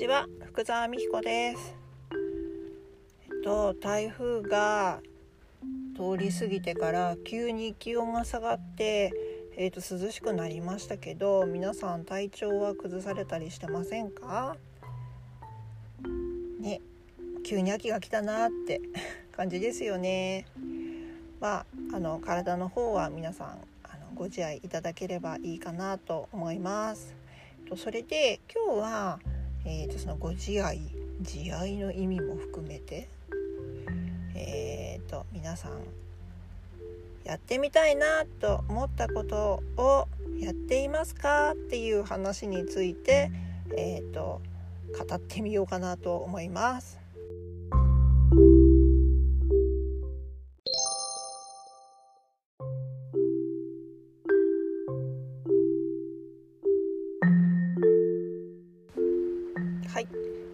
ちは福澤美彦です。えっと台風が通り過ぎてから急に気温が下がってえっと涼しくなりましたけど皆さん体調は崩されたりしてませんか？ね急に秋が来たなって 感じですよね。まああの体の方は皆さんあのご自愛いただければいいかなと思います。それで今日はえーと、そのご自愛自愛の意味も含めてえーと皆さんやってみたいなと思ったことをやっていますかっていう話について、えーと語ってみようかなと思います。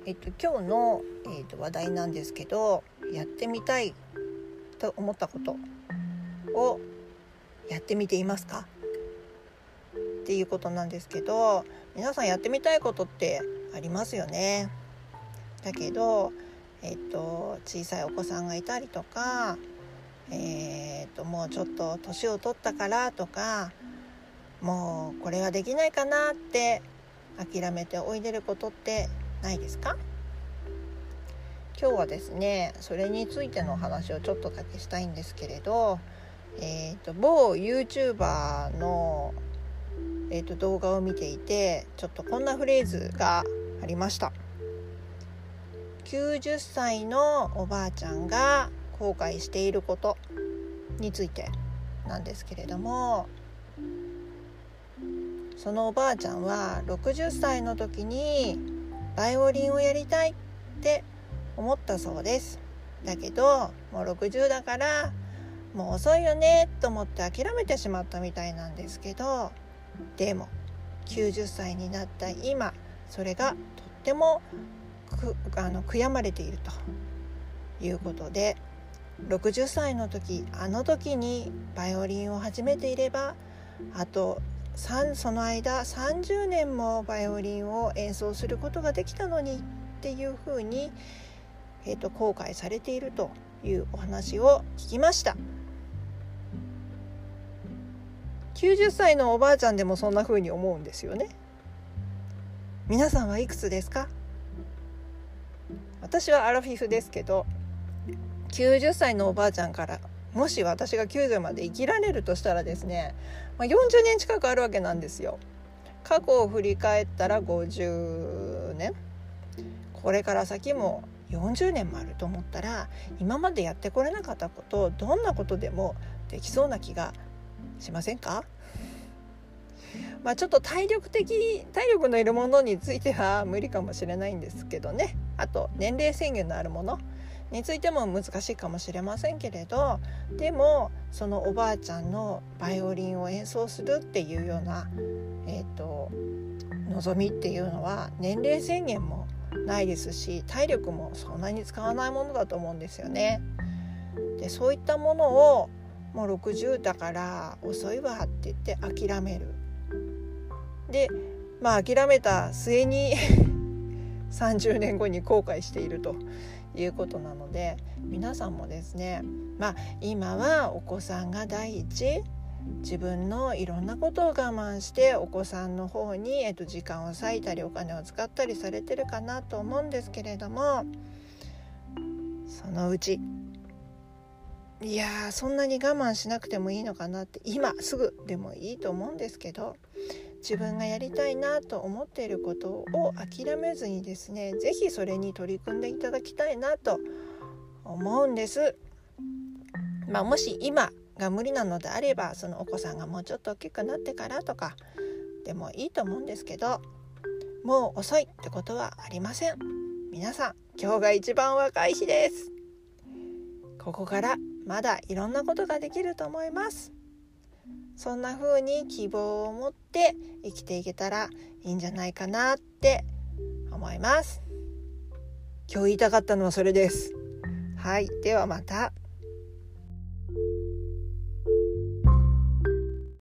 えっと、今日の、えっと、話題なんですけどやってみたいと思ったことをやってみていますか？っていうことなんですけど皆さんやってみたいことってありますよね？だけど、えっと、小さいお子さんがいたりとか、えー、っともうちょっと年を取ったからとかもうこれはできないかなって諦めておいでることってないですか？今日はですねそれについての話をちょっとだけしたいんですけれど、えーと、某 YouTuber の、えーと、動画を見ていてちょっとこんなフレーズがありました。90歳のおばあちゃんが後悔していることについてなんですけれどもそのおばあちゃんは60歳の時にバイオリンをやりたいって思ったそうです。だけどもう60だからもう遅いよねと思って諦めてしまったみたいなんですけどでも90歳になった今それがとってもあの悔やまれているということで60歳の時あの時にバイオリンを始めていればあとその間30年もバイオリンを演奏することができたのにっていうふうに、えーと、後悔されているというお話を聞きました。90歳のおばあちゃんでもそんなふうに思うんですよね。皆さんはいくつですか？私はアラフィフですけど90歳のおばあちゃんからもし私が90まで生きられるとしたらですね、まあ、40年近くあるわけなんですよ。過去を振り返ったら50年。これから先も40年もあると思ったら今までやってこれなかったことどんなことでもできそうな気がしませんか？まあちょっと体力的体力のいるものについては無理かもしれないんですけどね。あと年齢制限のあるもの。についても難しいかもしれませんけれどでもそのおばあちゃんのバイオリンを演奏するっていうような、えーと、望みっていうのは年齢制限もないですし体力もそんなに使わないものだと思うんですよね。でそういったものをもう60だから遅いわって言って諦める。でまあ諦めた末に 30年後に後悔しているということなので皆さんもですねまあ今はお子さんが第一自分のいろんなことを我慢してお子さんの方に、えっと、時間を割いたりお金を使ったりされてるかなと思うんですけれどもそのうちいやそんなに我慢しなくてもいいのかなって今すぐでもいいと思うんですけど自分がやりたいなと思っていることを諦めずにですね是非それに取り組んでいただきたいなと思うんです。まあ、もし今が無理なのであればそのお子さんがもうちょっと大きくなってからとかでもいいと思うんですけどもう遅いってことはありません。皆さん今日が一番若い日です。ここからまだいろんなことができると思います。そんな風に希望を持って生きていけたらいいんじゃないかなって思います。今日言いたかったのはそれです。はい。ではまた。